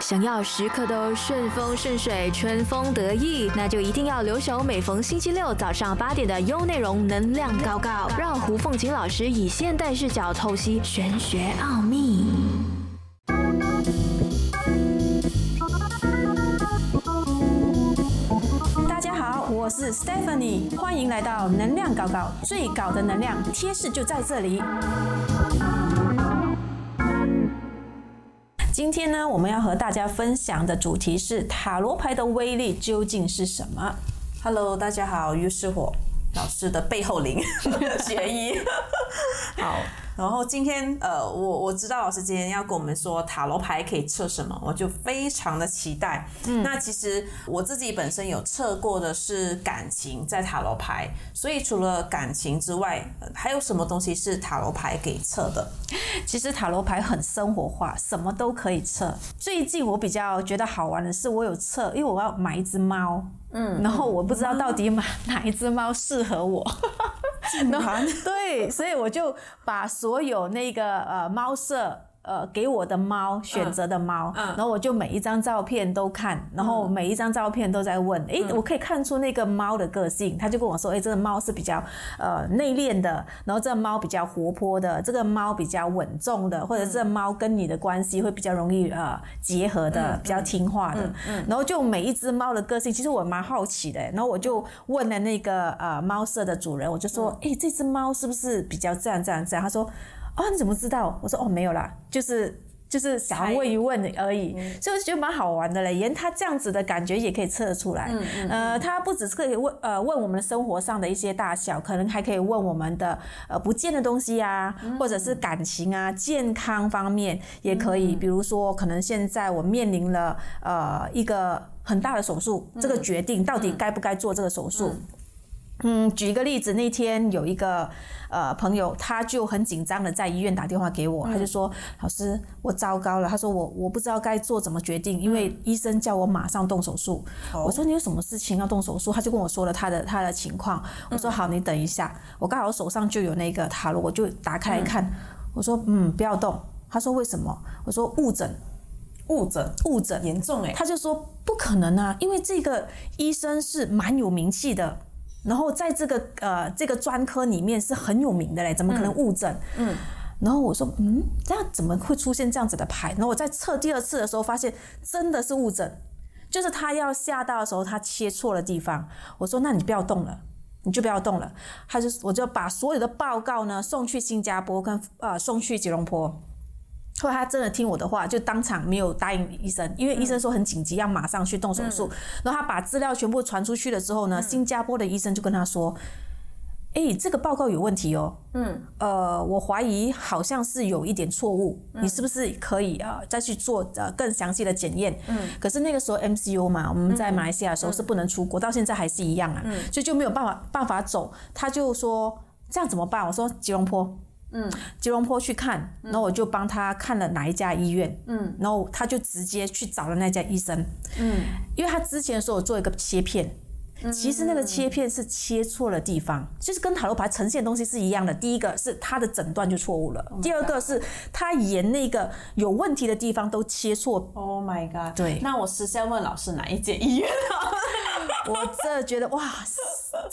想要时刻都顺风顺水、春风得意，那就一定要留守每逢星期六早上八点的优内容能量高高，让胡凤琴老师以现代视角透析玄学奥秘。大家好，我是 Stephanie，欢迎来到能量高高，最高的能量贴士就在这里。今天呢，我们要和大家分享的主题是塔罗牌的威力究竟是什么？Hello，大家好，于是火老师的背后灵学医。好，然后今天呃，我我知道老师今天要跟我们说塔罗牌可以测什么，我就非常的期待。嗯，那其实我自己本身有测过的是感情在塔罗牌，所以除了感情之外，呃还有什么东西是塔罗牌可以测的？其实塔罗牌很生活化，什么都可以测。最近我比较觉得好玩的是，我有测，因为我要买一只猫，嗯，然后我不知道到底买 哪一只猫适合我。然后 对，所以我就把所有那个呃猫舍。呃，给我的猫选择的猫，然后我就每一张照片都看，然后每一张照片都在问，诶，我可以看出那个猫的个性。他就跟我说，诶，这个猫是比较呃内敛的，然后这个猫比较活泼的，这个猫比较稳重的，或者这个猫跟你的关系会比较容易呃结合的，比较听话的。然后就每一只猫的个性，其实我蛮好奇的。然后我就问了那个呃猫舍的主人，我就说，诶，这只猫是不是比较这样这样这样？他说。啊，你怎么知道？我说哦，没有啦，就是就是想要问一问而已，所以我觉得蛮好玩的嘞。连他这样子的感觉也可以测出来。呃，他不只是可以问呃问我们的生活上的一些大小，可能还可以问我们的呃不见的东西啊，或者是感情啊、健康方面也可以。比如说，可能现在我面临了呃一个很大的手术，这个决定到底该不该做这个手术？嗯，举一个例子，那天有一个呃朋友，他就很紧张的在医院打电话给我，他就说：“老师，我糟糕了。”他说：“我我不知道该做怎么决定，因为医生叫我马上动手术。”我说：“你有什么事情要动手术？”他就跟我说了他的他的情况。我说：“好，你等一下，我刚好手上就有那个塔罗，我就打开来看。”我说：“嗯，不要动。”他说：“为什么？”我说：“误诊，误诊，误诊严重哎。”他就说：“不可能啊，因为这个医生是蛮有名气的。”然后在这个呃这个专科里面是很有名的嘞，怎么可能误诊？嗯，然后我说嗯，这样怎么会出现这样子的牌？然后我在测第二次的时候发现真的是误诊，就是他要下到的时候他切错了地方。我说那你不要动了，你就不要动了。他就我就把所有的报告呢送去新加坡跟呃送去吉隆坡。后来他真的听我的话，就当场没有答应医生，因为医生说很紧急，要马上去动手术。然后他把资料全部传出去了之后呢，新加坡的医生就跟他说：“哎，这个报告有问题哦。嗯，呃，我怀疑好像是有一点错误，你是不是可以啊再去做呃更详细的检验？嗯，可是那个时候 MCU 嘛，我们在马来西亚的时候是不能出国，到现在还是一样啊，所以就没有办法办法走。他就说这样怎么办？我说吉隆坡。”嗯，吉隆坡去看，然后我就帮他看了哪一家医院，嗯，然后他就直接去找了那家医生，嗯，因为他之前说我做一个切片，其实那个切片是切错了地方，就是跟塔罗牌呈现的东西是一样的。第一个是他的诊断就错误了，第二个是他沿那个有问题的地方都切错。Oh my god！对，那我私下问老师哪一间医院啊？我这觉得哇，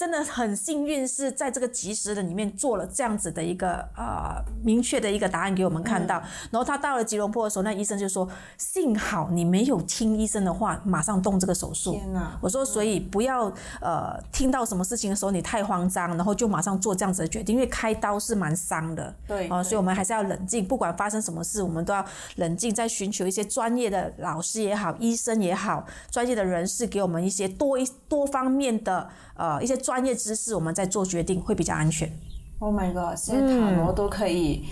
真的很幸运，是在这个及时的里面做了这样子的一个呃明确的一个答案给我们看到。然后他到了吉隆坡的时候，那医生就说：“幸好你没有听医生的话，马上动这个手术。”天哪！我说，所以不要呃听到什么事情的时候你太慌张，然后就马上做这样子的决定，因为开刀是蛮伤的。对啊，所以我们还是要冷静，不管发生什么事，我们都要冷静，再寻求一些专业的老师也好，医生也好，专业的人士给我们一些多一。多方面的呃一些专业知识，我们在做决定会比较安全。Oh my god！现在塔罗都可以，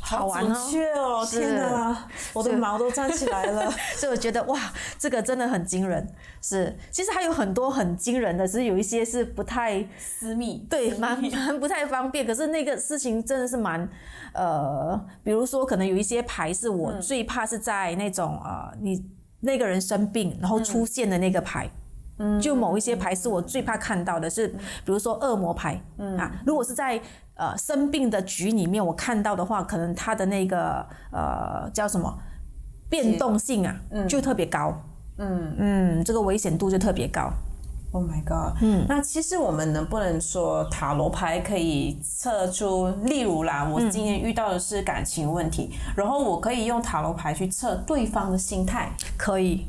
好玩准确哦！天哪，我的毛都站起来了。所以我觉得哇，这个真的很惊人。是，其实还有很多很惊人的，只是有一些是不太私密，对，蛮蛮不太方便。可是那个事情真的是蛮，呃，比如说可能有一些牌是我最怕是在那种呃，你那个人生病然后出现的那个牌。就某一些牌是我最怕看到的，是比如说恶魔牌，啊，如果是在呃生病的局里面我看到的话，可能它的那个呃叫什么变动性啊，就特别高。嗯嗯，这个危险度就特别高。Oh my god！嗯，那其实我们能不能说塔罗牌可以测出，例如啦，我今天遇到的是感情问题，然后我可以用塔罗牌去测对方的心态。可以，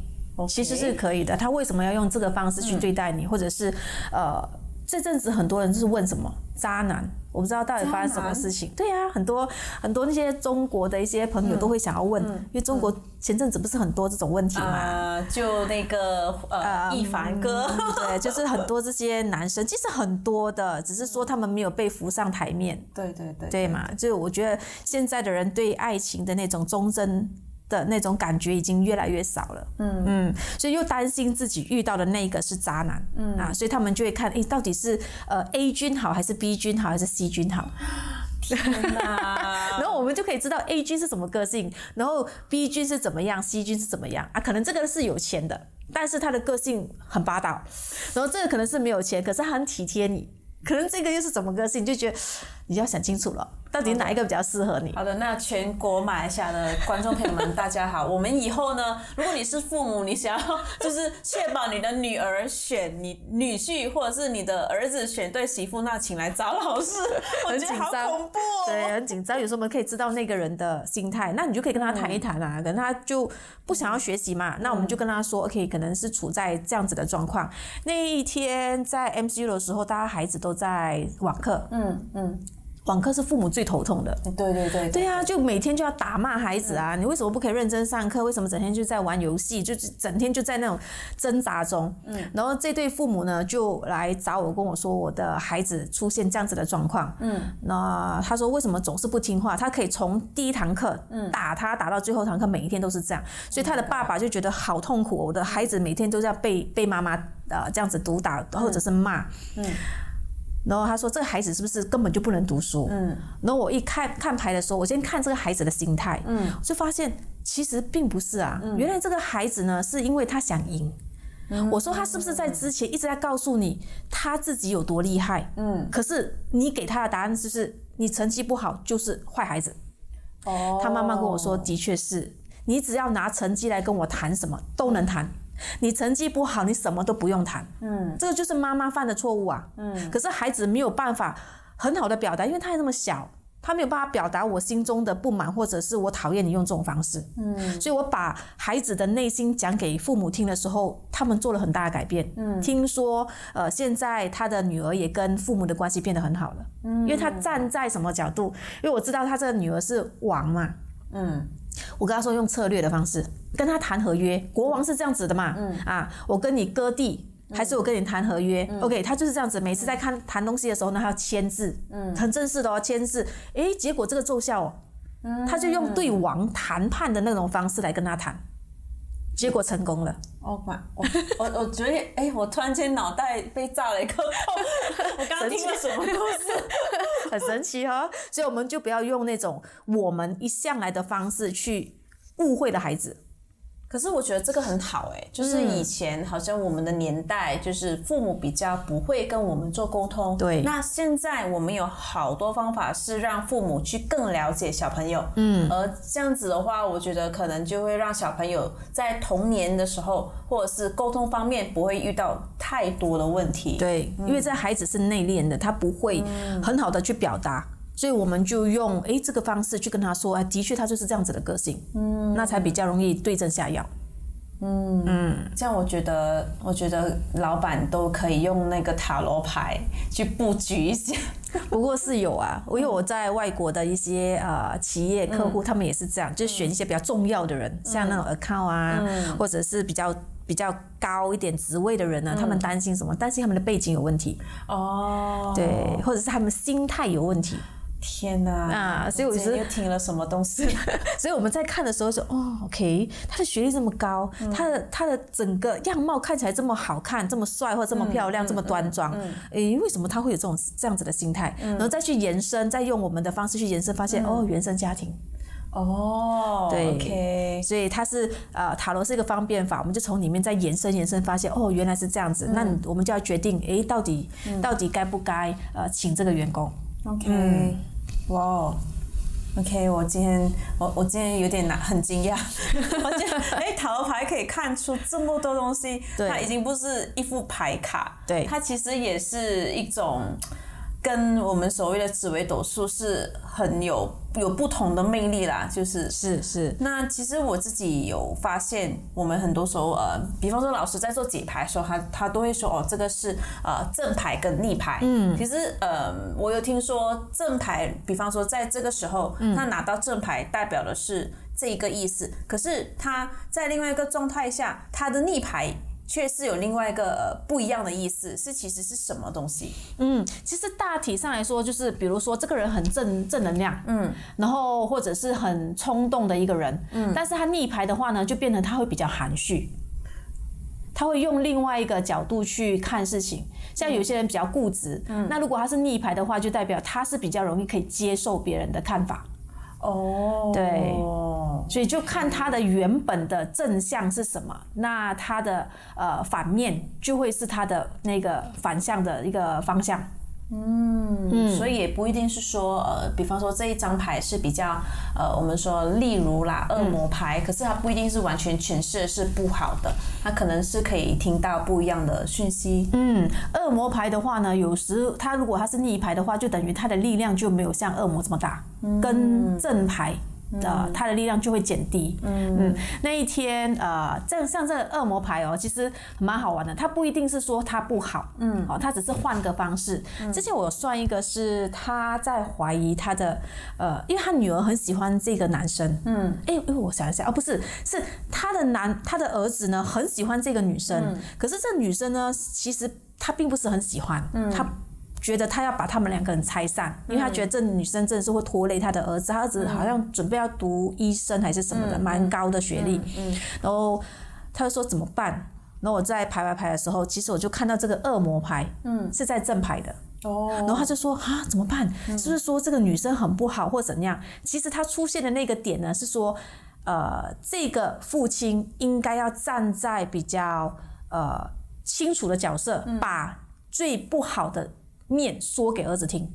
其实是可以的。他为什么要用这个方式去对待你，或者是呃，这阵子很多人就是问什么渣男，我不知道到底发生什么事情。对呀、很多很多那些中国的一些朋友都会想要问，因为中国前阵子不是很多这种问题嘛。啊，就那个呃，一凡哥，嗯对，就是很多这些男生，其实很多的，只是说他们没有被浮上台面。对对对，对嘛？就我觉得现在的人对爱情的那种忠贞的那种感觉已经越来越少了。嗯嗯，所以又担心自己遇到的那个是渣男。嗯啊，所以他们就会看，诶，到底是呃 A 君好还是 B 君好还是 C 君好？天哪！然后我们就可以知道 A 君是什么个性，然后 B 君是怎么样，C 君是怎么样啊？可能这个是有钱的，但是他的个性很霸道，然后这个可能是没有钱，可是他很体贴你。可能这个又是怎么个性，你就觉得你要想清楚了，到底哪一个比较适合你？好的，那全国马来西亚的观众朋友们，大家好。我们以后呢，如果你是父母，你想要就是确保你的女儿选你女婿，或者是你的儿子选对媳妇，那请来找老师。我很觉得好恐怖哦。对，很紧张。有时候我们可以知道那个人的心态，那你就可以跟他谈一谈啊。可能他就不想要学习嘛，那我们就跟他说，OK，可能是处在这样子的状况。那一天在 MCU 的时候，大家孩子都在网课，嗯嗯，网课是父母最头痛的。对对对对啊，就每天就要打骂孩子啊！你为什么不可以认真上课？为什么整天就在玩游戏？就是整天就在那种挣扎中。嗯，然后这对父母呢，就来找我，跟我说我的孩子出现这样子的状况。嗯，那他说为什么总是不听话？他可以从第一堂课打他打到最后一堂课，每一天都是这样，所以他的爸爸就觉得好痛苦。我的孩子每天都在被被妈妈呃这样子毒打或者是骂。嗯。然后他说：“这个孩子是不是根本就不能读书？”嗯，然后我一看看牌的时候，我先看这个孩子的心态，嗯，就发现其实并不是啊，原来这个孩子呢是因为他想赢。我说他是不是在之前一直在告诉你他自己有多厉害？嗯，可是你给他的答案就是你成绩不好就是坏孩子。哦，他妈妈跟我说，的确是你只要拿成绩来跟我谈什么都能谈，你成绩不好，你什么都不用谈。嗯，这个就是妈妈犯的错误啊。嗯，可是孩子没有办法很好的表达，因为他还那么小。他没有办法表达我心中的不满，或者是我讨厌你用这种方式。嗯，所以我把孩子的内心讲给父母听的时候，他们做了很大的改变。嗯，听说呃，现在他的女儿也跟父母的关系变得很好了。嗯，因为他站在什么角度？因为我知道他这个女儿是王嘛。嗯，我跟他说用策略的方式跟他谈合约，国王是这样子的嘛，嗯。啊，我跟你割地。还是我跟你谈合约、o k 他就是这样子，每次在看谈东西的时候呢，他要签字，嗯，很正式的哦，签字，诶，结果这个奏效哦，他就用对王谈判的那种方式来跟他谈，结果成功了。Oh my！我我我觉得，哎、我突然间脑袋被炸了一个洞。我刚刚听了什么故事？很神奇哦，所以我们就不要用那种我们一向来的方式去误会的孩子。可是我觉得这个很好哎、就是以前好像我们的年代，就是父母比较不会跟我们做沟通。对那现在我们有好多方法是让父母去更了解小朋友。嗯，而这样子的话，我觉得可能就会让小朋友在童年的时候，或者是沟通方面不会遇到太多的问题。对，因为这孩子是内敛的，他不会很好的去表达，所以我们就用诶这个方式去跟他说，哎，的确他就是这样子的个性，嗯，那才比较容易对症下药。嗯。嗯。这样我觉得，我觉得老板都可以用那个塔罗牌去布局一下。不过是有啊，因为我在外国的一些呃企业客户，他们也是这样，就选一些比较重要的人，像那种 account 啊，或者是比较比较高一点职位的人呢，他们担心什么？担心他们的背景有问题，哦，对，或者是他们心态有问题。天哪！啊所以我是又听了什么东西？所以我们在看的时候说，哦，OK，他的学历这么高，他的他的整个样貌看起来这么好看，这么帅或者这么漂亮，这么端庄，诶，为什么他会有这种这样子的心态？然后再去延伸，再用我们的方式去延伸，发现、哦，原生家庭。哦，对，OK，所以它是呃塔罗是一个方便法，我们就从里面再延伸延伸，发现哦原来是这样子，那你我们就要决定，诶，到底、到底该不该呃请这个员工？OK，哇哦，OK，我今天我我今天有点难，很惊讶。我觉得哎，塔罗牌可以看出这么多东西，对。它已经不是一副牌卡，对。它其实也是一种跟我们所谓的紫微斗数是很有有不同的魅力啦，就是是是，那其实我自己有发现，我们很多时候呃，比方说老师在做解牌的时候，他他都会说哦，这个是呃正牌跟逆牌。嗯，其实呃，我有听说正牌，比方说在这个时候，他拿到正牌代表的是这一个意思，可是他在另外一个状态下，他的逆牌。却是有另外一个呃不一样的意思，是其实是什么东西？嗯，其实大体上来说，就是比如说这个人很正正能量，嗯，然后或者是很冲动的一个人，嗯，但是他逆牌的话呢，就变成他会比较含蓄，他会用另外一个角度去看事情。像有些人比较固执，嗯，那如果他是逆牌的话，就代表他是比较容易可以接受别人的看法。哦，对，所以就看它的原本的正向是什么，那它的呃反面就会是它的那个反向的一个方向。嗯，所以也不一定是说，呃，比方说这一张牌是比较，呃，我们说例如啦，恶魔牌，可是它不一定是完全诠释的是不好的，它可能是可以听到不一样的讯息。嗯，恶魔牌的话呢，有时它如果它是逆牌的话，就等于它的力量就没有像恶魔这么大，跟正牌。呃，他的力量就会减低。嗯嗯，那一天呃，这样像这个恶魔牌哦，其实蛮好玩的。它不一定是说它不好，嗯，哦，它只是换个方式。之前我算一个是他在怀疑他的呃，因为他女儿很喜欢这个男生，嗯，哎，因为我想一下，哦，不是，是他的男他的儿子呢很喜欢这个女生，可是这女生呢，其实他并不是很喜欢，嗯他。觉得他要把他们两个人拆散，因为他觉得这女生真的是会拖累他的儿子，他儿子好像准备要读医生还是什么的，蛮高的学历。然后他就说怎么办？然后我在排排排的时候，其实我就看到这个恶魔牌，嗯，是在正牌的。哦。然后他就说啊，怎么办？是不是说这个女生很不好或怎样？其实他出现的那个点呢，是说，呃，这个父亲应该要站在比较呃清楚的角色，把最不好的。面说给儿子听，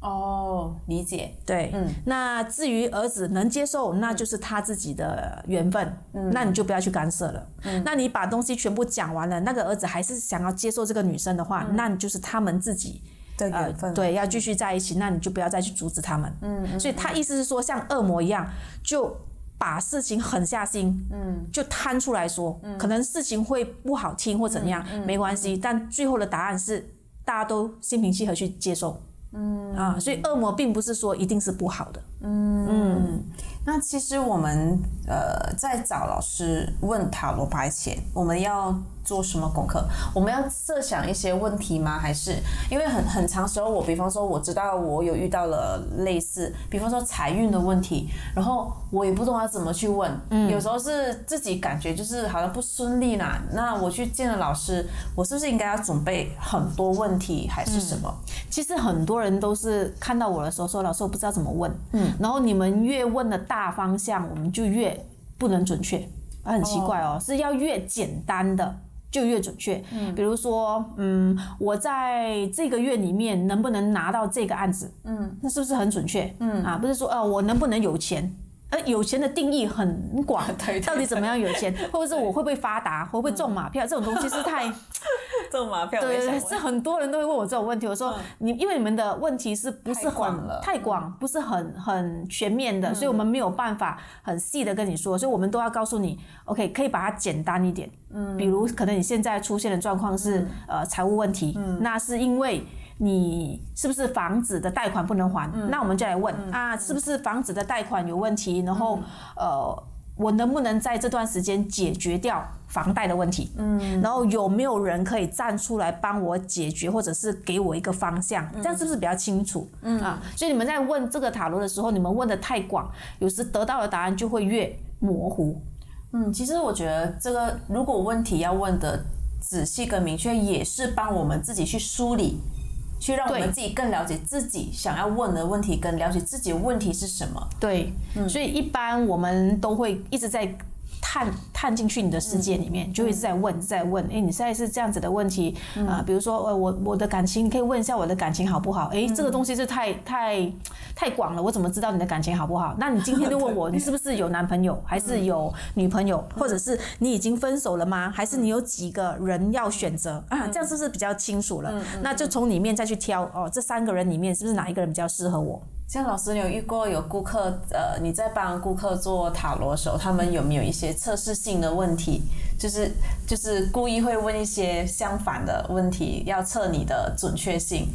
哦，理解，对，嗯，那至于儿子能接受，那就是他自己的缘分，嗯，那你就不要去干涉了，嗯，那你把东西全部讲完了，那个儿子还是想要接受这个女生的话，那你就是他们自己的缘分，对，要继续在一起，那你就不要再去阻止他们，嗯，所以他意思是说，像恶魔一样，就把事情狠下心，嗯，就摊出来说，可能事情会不好听或怎样，没关系，但最后的答案是。大家都心平气和去接受，嗯。啊，所以恶魔并不是说一定是不好的，嗯。嗯。那其实我们呃在找老师问塔罗牌前，我们要做什么功课？我们要设想一些问题吗？还是因为很很长时候，我比方说我知道我有遇到了类似，比方说财运的问题，然后我也不懂要怎么去问。嗯，有时候是自己感觉就是好像不顺利啦。那我去见了老师，我是不是应该要准备很多问题，还是什么？其实很多人都是看到我的时候说，老师我不知道怎么问。嗯，然后你们越问的大。大方向我们就越不能准确，很奇怪哦，是要越简单的就越准确。嗯，比如说，嗯，我在这个月里面能不能拿到这个案子？嗯，那是不是很准确？嗯啊，不是说，呃，我能不能有钱？呃，有钱的定义很广，到底怎么样有钱？或者是我会不会发达？会不会中马票？这种东西是太。中马票对对对，是很多人都会问我这种问题。我说你因为你们的问题是不是很太广，不是很很全面的，所以我们没有办法很细的跟你说，所以我们都要告诉你，OK，可以把它简单一点。嗯，比如可能你现在出现的状况是呃财务问题，那是因为你是不是房子的贷款不能还？那我们就来问啊，是不是房子的贷款有问题？然后呃。我能不能在这段时间解决掉房贷的问题？嗯，然后有没有人可以站出来帮我解决，或者是给我一个方向？这样是不是比较清楚？嗯啊，所以你们在问这个塔罗的时候，你们问的太广，有时得到的答案就会越模糊。嗯，其实我觉得这个如果问题要问的仔细跟明确，也是帮我们自己去梳理。去让我们自己更了解自己想要问的问题，跟了解自己的问题是什么。对，所以一般我们都会一直在探探进去你的世界里面，就会一直在问，在问，哎，你现在是这样子的问题啊、比如说，呃，我我的感情，你可以问一下我的感情好不好？哎，这个东西是太太太广了，我怎么知道你的感情好不好？那你今天就问我，你是不是有男朋友，还是有女朋友，或者是你已经分手了吗？还是你有几个人要选择啊？这样是不是比较清楚了？那就从里面再去挑哦，这三个人里面是不是哪一个人比较适合我？像老师，你有遇过有顾客，呃，你在帮顾客做塔罗的时候，他们有没有一些测试性的问题？就是就是故意会问一些相反的问题，要测你的准确性。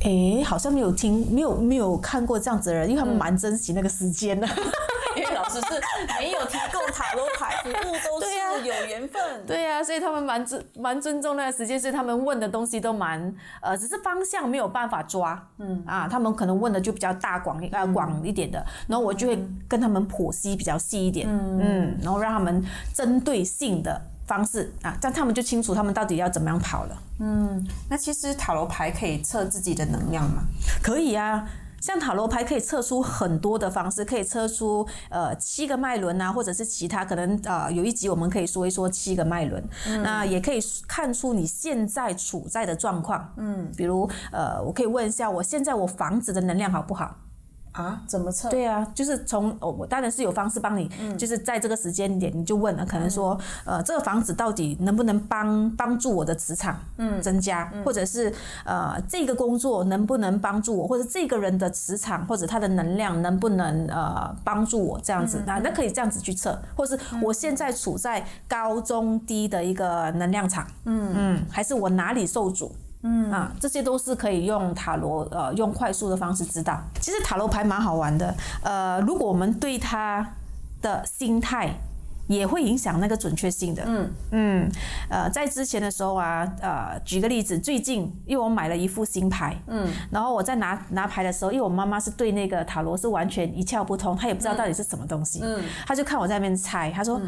诶，好像没有听，没有没有看过这样子的人，因为他们蛮珍惜那个时间的。因为老师是没有提供塔罗牌服务，都是有缘分。对呀、所以他们蛮尊蛮尊重那个时间，所以他们问的东西都蛮呃，只是方向没有办法抓，嗯。啊，他们可能问的就比较大广呃广一点的，然后我就会跟他们剖析比较细一点，嗯。然后让他们针对性的方式。啊，这样他们就清楚他们到底要怎么样跑了。嗯。那其实塔罗牌可以测自己的能量吗？可以啊。像塔罗牌可以测出很多的方式，可以测出呃七个脉轮啊，或者是其他可能呃有一集我们可以说一说七个脉轮，那也可以看出你现在处在的状况，嗯，比如呃我可以问一下我现在我房子的能量好不好？啊？怎么测？对啊，就是从哦我当然是有方式帮你，就是在这个时间点你就问了，可能说呃这个房子到底能不能帮帮助我的磁场嗯增加，或者是呃这个工作能不能帮助我，或者这个人的磁场或者他的能量能不能呃帮助我这样子，那那可以这样子去测，或是我现在处在高中低的一个能量场，嗯嗯，还是我哪里受阻？嗯啊，这些都是可以用塔罗呃用快速的方式知道。其实塔罗牌蛮好玩的，呃，如果我们对它的心态。也会影响那个准确性的。嗯嗯，呃，在之前的时候啊，呃，举个例子，最近因为我买了一副新牌，嗯，然后我在拿拿牌的时候，因为我妈妈是对那个塔罗是完全一窍不通，她也不知道到底是什么东西，嗯，她就看我在那边猜，她说。哎，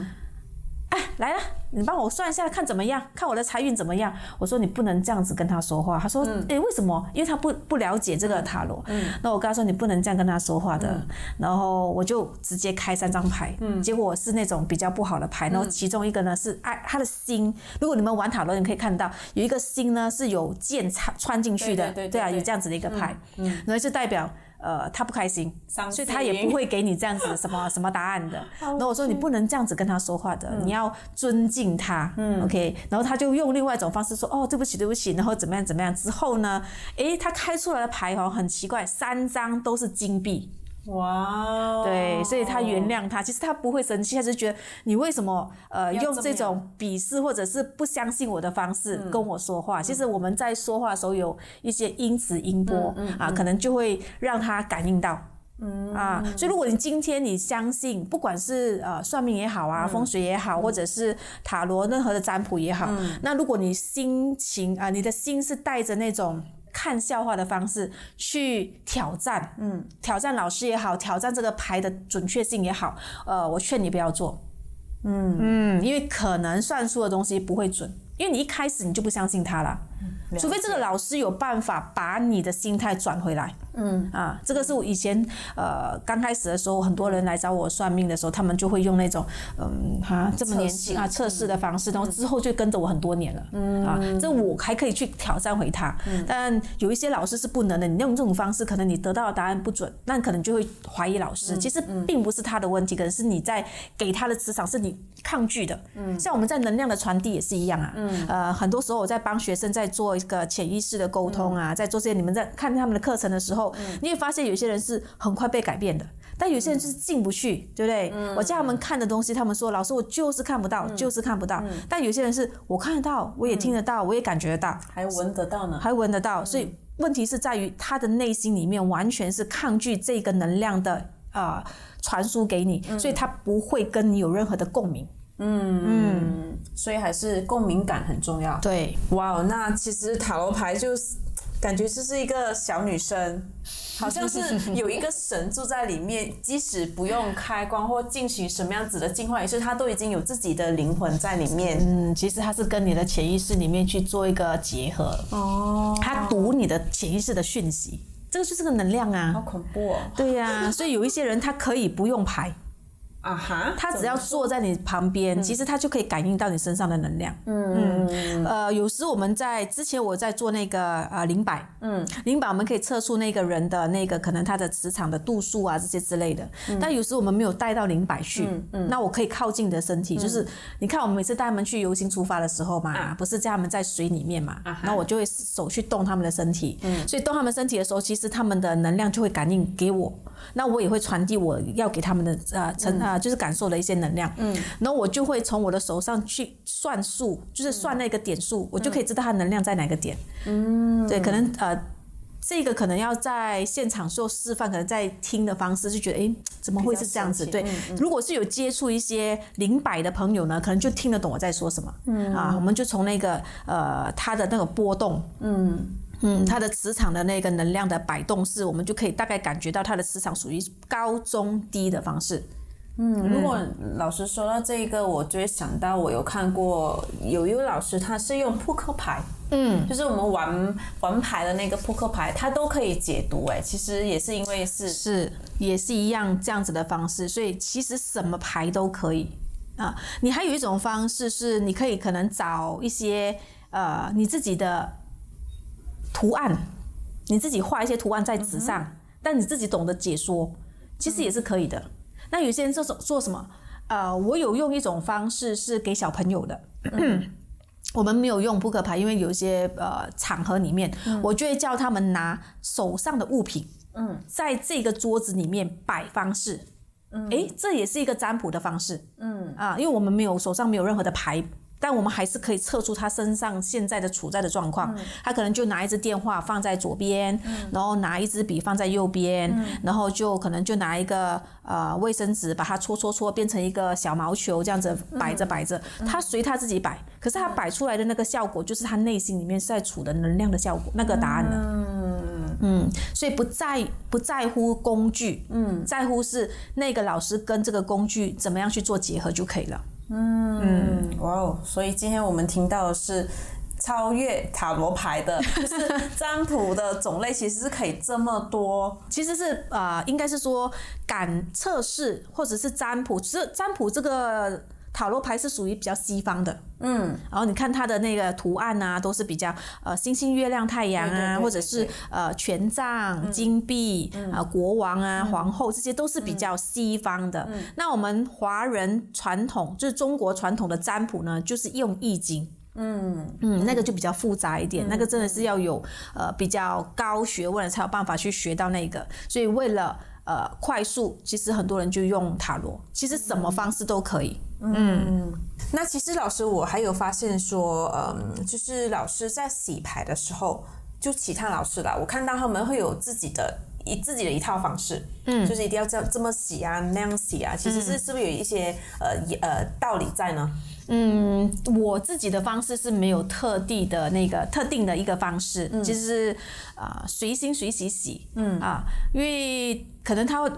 来了，你帮我算一下，看怎么样？看我的财运怎么样？我说你不能这样子跟他说话。他说，哎、为什么？因为他不不了解这个塔罗。嗯那我跟他说，你不能这样跟他说话的。然后我就直接开三张牌，结果是那种比较不好的牌。然后其中一个呢是爱他的心。如果你们玩塔罗，你可以看到有一个心呢是有剑插穿进去的，啊，对对对对有这样子的一个牌，然后就代表。呃，他不开心，所以他也不会给你这样子 什么什么答案的。然后我说你不能这样子跟他说话的，你要尊敬他。嗯，OK。然后他就用另外一种方式说，哦，对不起，对不起。然后怎么样怎么样之后呢？诶，他开出来的牌哦很奇怪，三张都是金币。哇哦，对，所以他原谅他，其实他不会生气，他只是觉得你为什么呃要用这种鄙视或者是不相信我的方式嗯。跟我说话。其实我们在说话的时候有一些音词音波、嗯啊，可能就会让他感应到。嗯啊，所以如果你今天你相信，不管是呃算命也好嗯。啊，风水也好，或者是塔罗任何的占卜也好，嗯。那如果你心情啊、你的心是带着那种看笑话的方式去挑战，嗯，挑战老师也好，挑战这个牌的准确性也好，呃，我劝你不要做，嗯嗯，因为可能算数的东西不会准，因为你一开始你就不相信他了。除非这个老师有办法把你的心态转回来，嗯。啊，这个是我以前呃刚开始的时候，很多人来找我算命的时候，他们就会用那种嗯哈这么年轻啊测试的方式，然后之后就跟着我很多年了，嗯。啊，这我还可以去挑战回他，但有一些老师是不能的，你用这种方式，可能你得到的答案不准，那可能就会怀疑老师，其实并不是他的问题，可能是你在给他的磁场是你抗拒的，嗯，像我们在能量的传递也是一样啊，嗯。呃很多时候我在帮学生在做一个潜意识的沟通啊，在做这些你们在看他们的课程的时候，你会发现有些人是很快被改变的。但有些人就是进不去，对不对？我叫他们看的东西，他们说老师我就是看不到，就是看不到。但有些人是我看得到，我也听得到，我也感觉得到，还闻得到呢。还闻得到。所以问题是在于他的内心里面完全是抗拒这个能量的呃传输给你，所以他不会跟你有任何的共鸣。嗯嗯，所以还是共鸣感很重要。对，哇哦，那其实塔罗牌就是感觉就是一个小女生，好像是有一个神住在里面，即使不用开光或进行什么样子的净化仪式，她都已经有自己的灵魂在里面。嗯，其实它是跟你的潜意识里面去做一个结合，哦，它读你的潜意识的讯息，这个就是个能量啊好啊。恐怖哦！对呀、所以有一些人他可以不用牌。啊哈，他只要坐在你旁边，其实他就可以感应到你身上的能量。嗯。嗯。呃，有时我们在之前我在做那个呃灵摆，嗯，灵摆我们可以测出那个人的那个可能他的磁场的度数啊这些之类的。但有时我们没有带到灵摆去，那我可以靠近你的身体，就是你看我们每次带他们去游行出发的时候嘛，不是叫他们在水里面嘛，然后我就会手去动他们的身体，所以动他们身体的时候，其实他们的能量就会感应给我。那我也会传递我要给他们的呃成啊，就是感受的一些能量。嗯，然后我就会从我的手上去算数，就是算那个点数，我就可以知道它能量在哪个点。嗯，对，可能呃，这个可能要在现场做示范，可能在听的方式就觉得，哎，怎么会是这样子？对，如果是有接触一些灵摆的朋友呢，可能就听得懂我在说什么。嗯，啊，我们就从那个呃，它的那个波动，嗯。嗯，它的磁场的那个能量的摆动是，我们就可以大概感觉到它的磁场属于高中低的方式。嗯，如果老师说到这个，我就会想到我有看过有一位老师，他是用扑克牌，嗯，就是我们玩玩牌的那个扑克牌，他都可以解读。哎，其实也是因为是是也是一样这样子的方式，所以其实什么牌都可以啊。你还有一种方式是，你可以可能找一些呃你自己的。图案，你自己画一些图案在纸上，但你自己懂得解说，其实也是可以的。那有些人做做什么？呃，我有用一种方式是给小朋友的，我们没有用扑克牌，因为有一些呃场合里面，我就会叫他们拿手上的物品，嗯，在这个桌子里面摆方式，嗯，哎，这也是一个占卜的方式，嗯。啊，因为我们没有手上没有任何的牌。但我们还是可以测出他身上现在的处在的状况。他可能就拿一支电话放在左边，然后拿一支笔放在右边，然后就可能就拿一个呃卫生纸把它搓搓搓变成一个小毛球，这样子摆着摆着，他随他自己摆。可是他摆出来的那个效果，就是他内心里面在处的能量的效果，那个答案呢。嗯嗯，所以不在不在乎工具，嗯，在乎是那个老师跟这个工具怎么样去做结合就可以了。嗯，哇哦！所以今天我们听到的是超越塔罗牌的，就是占卜的种类，其实是可以这么多。其实是啊，应该是说敢测试或者是占卜，其实占卜这个。塔罗牌是属于比较西方的，嗯，然后你看它的那个图案啊，都是比较呃星星、月亮、太阳啊，或者是呃权杖、金币啊、国王啊、皇后，这些都是比较西方的。那我们华人传统，就是中国传统的占卜呢，就是用易经，嗯。嗯，那个就比较复杂一点，那个真的是要有呃比较高学问才有办法去学到那个，所以为了。呃，快速其实很多人就用塔罗，其实什么方式都可以。嗯，嗯那其实老师我还有发现说，嗯，就是老师在洗牌的时候，就其他老师啦，我看到他们会有自己的一自己的一套方式，嗯，就是一定要这样这么洗啊，那样洗啊，其实是是不是有一些呃呃道理在呢？嗯，我自己的方式是没有特地的那个特定的一个方式，就是啊随心随喜洗，嗯啊，因为可能它会，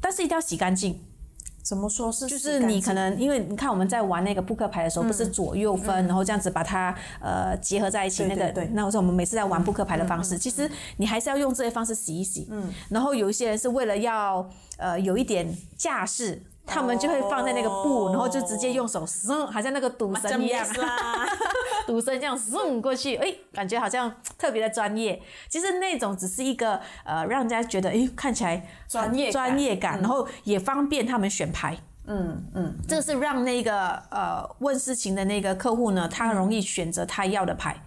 但是一定要洗干净。怎么说是？就是你可能因为你看我们在玩那个扑克牌的时候，不是左右分，然后这样子把它呃结合在一起，那个对。那我说我们每次在玩扑克牌的方式，其实你还是要用这些方式洗一洗。嗯。然后有一些人是为了要呃有一点架势。他们就会放在那个布，然后就直接用手嗖，好像那个赌神一样，赌神这样送过去，哎，感觉好像特别的专业。其实那种只是一个呃，让人家觉得哎，看起来专业专业感，然后也方便他们选牌。嗯嗯，这个是让那个呃问事情的那个客户呢，他容易选择他要的牌。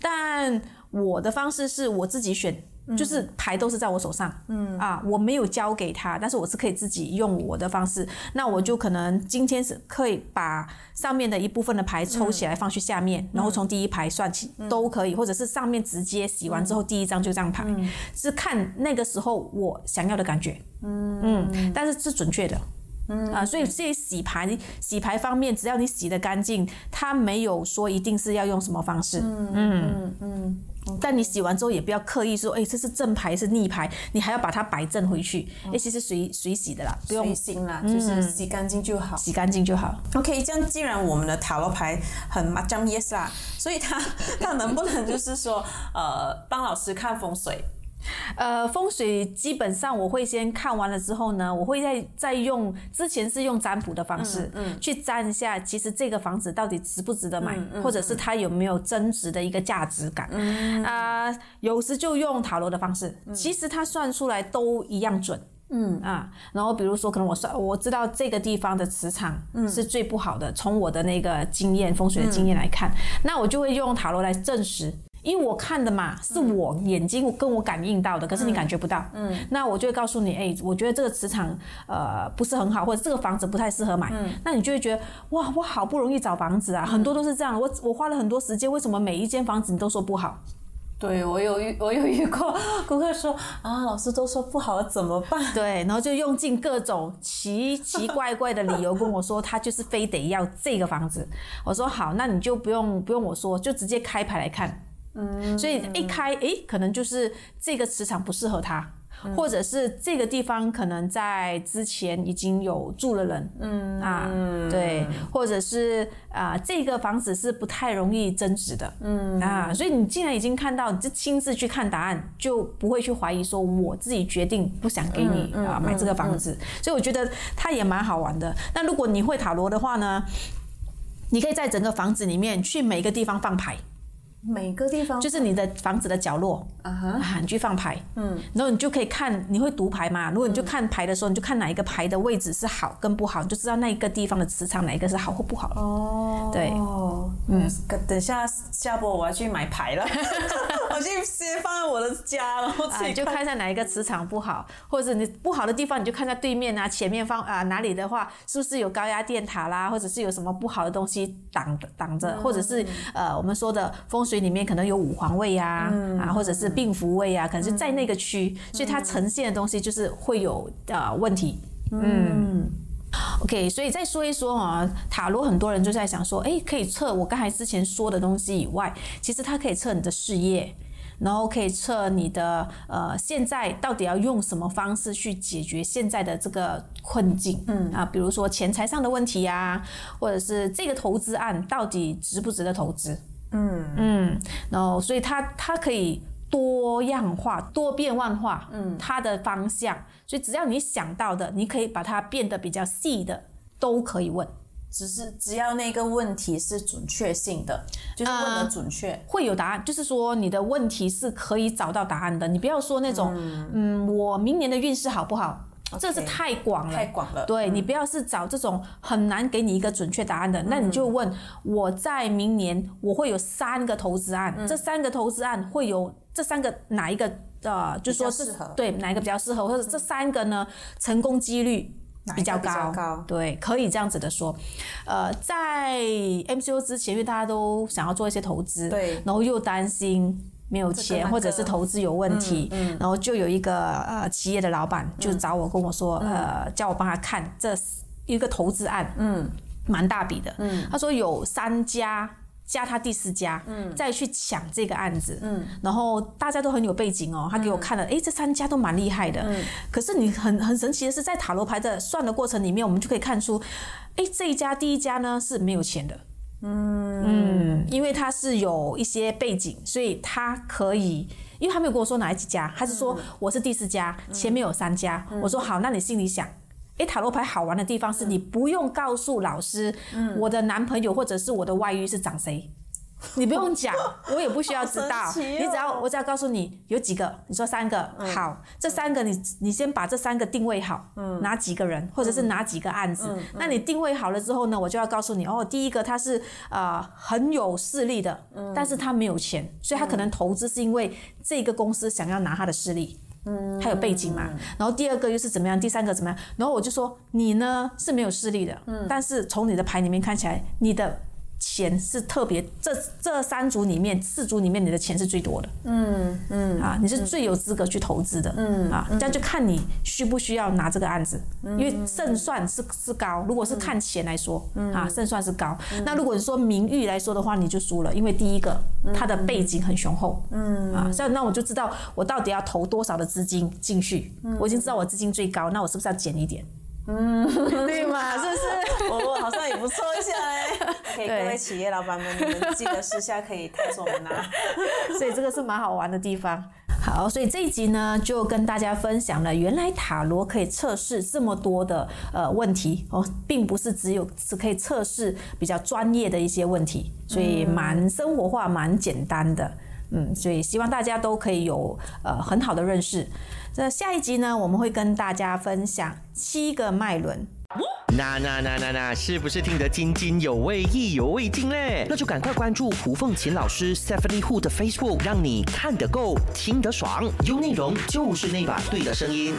但我的方式是我自己选。就是牌都是在我手上，嗯。啊，我没有交给他，但是我是可以自己用我的方式。那我就可能今天是可以把上面的一部分的牌抽起来放去下面，然后从第一排算起都可以，或者是上面直接洗完之后第一张就这样排，是看那个时候我想要的感觉，嗯。嗯，但是是准确的，嗯。啊，所以这些洗牌洗牌方面，只要你洗的干净，它没有说一定是要用什么方式，嗯。嗯嗯。但你洗完之后也不要刻意说，哎，这是正牌是逆牌，你还要把它摆正回去。哎，其实水水洗的啦，不用心啦，就是洗干净就好，洗干净就好。OK，这样既然我们的塔罗牌很 m a yes 啦，所以他他 能不能就是说，呃，帮老师看风水？呃，风水基本上我会先看完了之后呢，我会再再用之前是用占卜的方式，嗯，去占一下，其实这个房子到底值不值得买，或者是它有没有增值的一个价值感，啊，有时就用塔罗的方式，其实它算出来都一样准。嗯。啊，然后比如说，可能我算我知道这个地方的磁场是最不好的，从我的那个经验风水的经验来看，那我就会用塔罗来证实，因为我看的嘛，是我眼睛跟我感应到的，可是你感觉不到。嗯，那我就会告诉你，哎，我觉得这个磁场呃不是很好，或者这个房子不太适合买。嗯，那你就会觉得哇，我好不容易找房子啊，很多都是这样，我我花了很多时间，为什么每一间房子你都说不好？对我有遇 我有遇过顾客说啊，老师都说不好怎么办？对，然后就用尽各种奇奇怪怪的理由跟我说，他就是非得要这个房子。我说好，那你就不用不用我说，就直接开牌来看。嗯，所以一开，诶，可能就是这个磁场不适合他。或者是这个地方可能在之前已经有住了人，嗯啊，对，或者是啊这个房子是不太容易增值的，嗯啊，所以你既然已经看到，你就亲自去看答案，就不会去怀疑说我自己决定不想给你啊买这个房子，所以我觉得它也蛮好玩的。那如果你会塔罗的话呢，你可以在整个房子里面去每个地方放牌。每个地方就是你的房子的角落啊哈，你去放牌，嗯，然后你就可以看，你会读牌嘛？如果你就看牌的时候，你就看哪一个牌的位置是好跟不好，你就知道那一个地方的磁场哪一个是好或不好。哦，对，嗯，等下下播我要去买牌了，我去先放在我的家，然后自己就看。一下哪一个磁场不好，或者你不好的地方，你就看在对面啊，前面放啊哪里的话，是不是有高压电塔啦，或者是有什么不好的东西挡挡着，或者是呃我们说的风水。水里面可能有五黄位呀，啊，或者是病符位啊，可能是在那个区，所以它呈现的东西就是会有呃问题。嗯，OK，所以再说一说啊，塔罗很多人就在想说，哎，可以测我刚才之前说的东西以外，其实它可以测你的事业，然后可以测你的呃现在到底要用什么方式去解决现在的这个困境。嗯啊，比如说钱财上的问题呀，或者是这个投资案到底值不值得投资。嗯。嗯，然后所以它它可以多样化、多变万化，嗯，它的方向，所以只要你想到的，你可以把它变得比较细的，都可以问，只是只要那个问题是准确性的，就是问的准确，会有答案，就是说你的问题是可以找到答案的，你不要说那种，嗯，我明年的运势好不好？这是太广了，太广了。对你不要是找这种很难给你一个准确答案的，那你就问我在明年我会有三个投资案，这三个投资案会有这三个哪一个呃，就说是对哪一个比较适合，或者这三个呢成功几率比较高，对，可以这样子的说。呃，在 MCO 之前，因为大家都想要做一些投资，对，然后又担心。没有钱，或者是投资有问题，然后就有一个呃企业的老板就找我跟我说，呃，叫我帮他看这一个投资案，嗯，蛮大笔的，嗯，他说有三家加他第四家，嗯，再去抢这个案子，嗯，然后大家都很有背景哦，他给我看了，哎，这三家都蛮厉害的，嗯，可是你很很神奇的是，在塔罗牌的算的过程里面，我们就可以看出，哎，这一家第一家呢是没有钱的。嗯。因为他是有一些背景，所以他可以，因为他没有跟我说哪几家，他是说我是第四家，前面有三家。我说好，那你心里想，诶，塔罗牌好玩的地方是你不用告诉老师，我的男朋友或者是我的外遇是长谁。你不用讲，我也不需要知道。你只要我只要告诉你有几个，你说三个好，这三个你你先把这三个定位好，哪几个人或者是哪几个案子，那你定位好了之后呢，我就要告诉你哦，第一个他是呃很有势力的，但是他没有钱，所以他可能投资是因为这个公司想要拿他的势力，嗯，他有背景嘛。然后第二个又是怎么样，第三个怎么样？然后我就说你呢是没有势力的，嗯，但是从你的牌里面看起来你的。钱是特别，这这三组里面，四组里面你的钱是最多的。嗯嗯啊，你是最有资格去投资的。嗯啊，这样就看你需不需要拿这个案子，因为胜算是是高。如果是看钱来说，啊，胜算是高。那如果你说名誉来说的话，你就输了，因为第一个他的背景很雄厚。嗯啊，这样那我就知道我到底要投多少的资金进去。我已经知道我资金最高，那我是不是要减一点？嗯，对嘛，是不是？我好像也不错一下哎。可以，各位企业老板们，你们记得私下可以探索我们拿。所以这个是蛮好玩的地方。好，所以这一集呢，就跟大家分享了，原来塔罗可以测试这么多的呃问题哦，并不是只有是可以测试比较专业的一些问题，所以蛮生活化、蛮简单的。嗯，所以希望大家都可以有呃很好的认识。那下一集呢，我们会跟大家分享七个脉轮。那那那那那，是不是听得津津有味、意犹未尽嘞？那就赶快关注胡凤琴老师 Stephanie Hu 的 Facebook，让你看得够、听得爽，有内容就是那把对的声音。